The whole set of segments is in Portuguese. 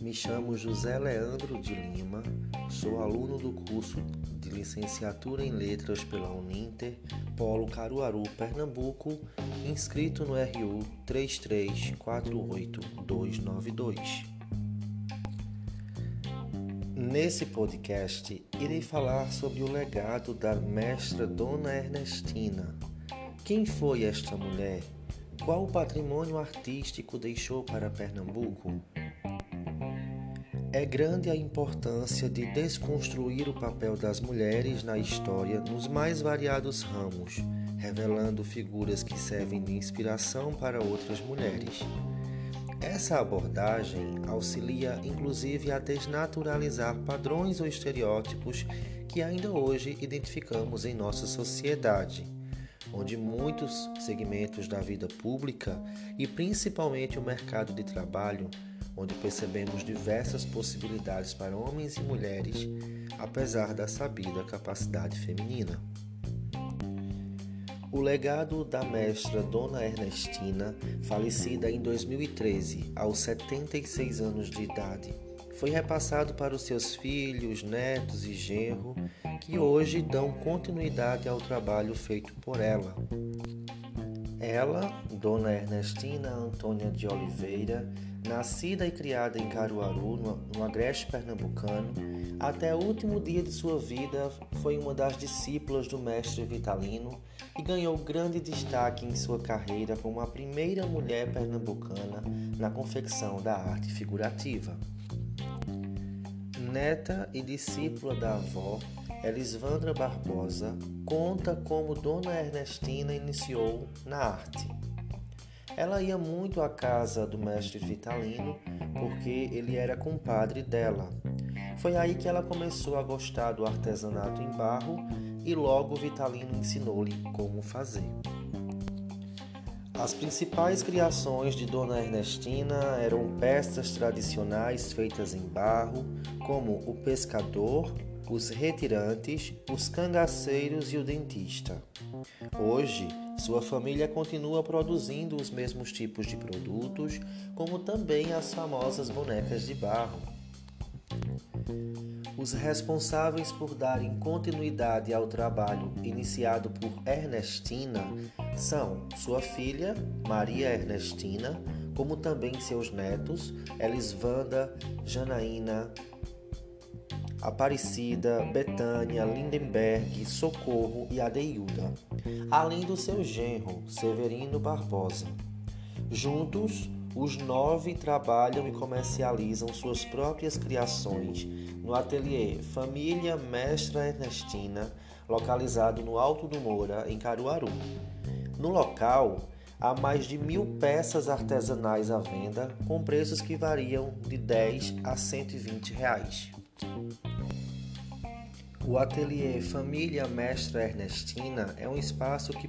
Me chamo José Leandro de Lima, sou aluno do curso de licenciatura em letras pela Uninter, Polo Caruaru, Pernambuco, inscrito no RU 3348292. Nesse podcast, irei falar sobre o legado da mestra Dona Ernestina. Quem foi esta mulher? Qual o patrimônio artístico deixou para Pernambuco? É grande a importância de desconstruir o papel das mulheres na história nos mais variados ramos, revelando figuras que servem de inspiração para outras mulheres. Essa abordagem auxilia inclusive a desnaturalizar padrões ou estereótipos que ainda hoje identificamos em nossa sociedade, onde muitos segmentos da vida pública e principalmente o mercado de trabalho onde percebemos diversas possibilidades para homens e mulheres, apesar da sabida capacidade feminina. O legado da mestra Dona Ernestina, falecida em 2013, aos 76 anos de idade, foi repassado para os seus filhos, netos e genro, que hoje dão continuidade ao trabalho feito por ela. Ela, Dona Ernestina Antônia de Oliveira, Nascida e criada em Caruaru, no agreste pernambucano, até o último dia de sua vida foi uma das discípulas do mestre Vitalino e ganhou grande destaque em sua carreira como a primeira mulher pernambucana na confecção da arte figurativa. Neta e discípula da avó, Elisvandra Barbosa conta como Dona Ernestina iniciou na arte. Ela ia muito à casa do mestre Vitalino porque ele era compadre dela. Foi aí que ela começou a gostar do artesanato em barro e logo Vitalino ensinou-lhe como fazer. As principais criações de Dona Ernestina eram peças tradicionais feitas em barro, como o pescador, os retirantes, os cangaceiros e o dentista. Hoje, sua família continua produzindo os mesmos tipos de produtos, como também as famosas bonecas de barro. Os responsáveis por darem continuidade ao trabalho iniciado por Ernestina são sua filha, Maria Ernestina, como também seus netos, Elisvanda, Janaína, Aparecida, Betânia, Lindenberg, Socorro e Adeilda, além do seu genro, Severino Barbosa. Juntos, os nove trabalham e comercializam suas próprias criações no ateliê Família Mestra Ernestina, localizado no Alto do Moura, em Caruaru. No local, há mais de mil peças artesanais à venda, com preços que variam de 10 a 120 reais. O ateliê Família Mestra Ernestina é um espaço que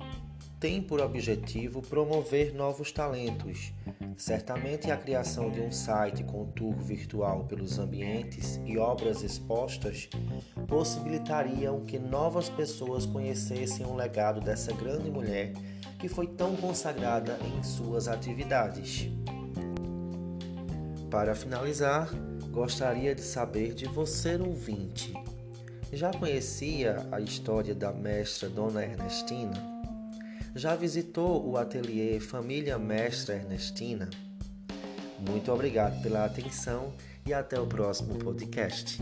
tem por objetivo promover novos talentos. Certamente a criação de um site com tour virtual pelos ambientes e obras expostas possibilitariam que novas pessoas conhecessem o legado dessa grande mulher que foi tão consagrada em suas atividades. Para finalizar, gostaria de saber de você ouvinte já conhecia a história da mestra Dona Ernestina? Já visitou o ateliê Família Mestra Ernestina? Muito obrigado pela atenção e até o próximo podcast.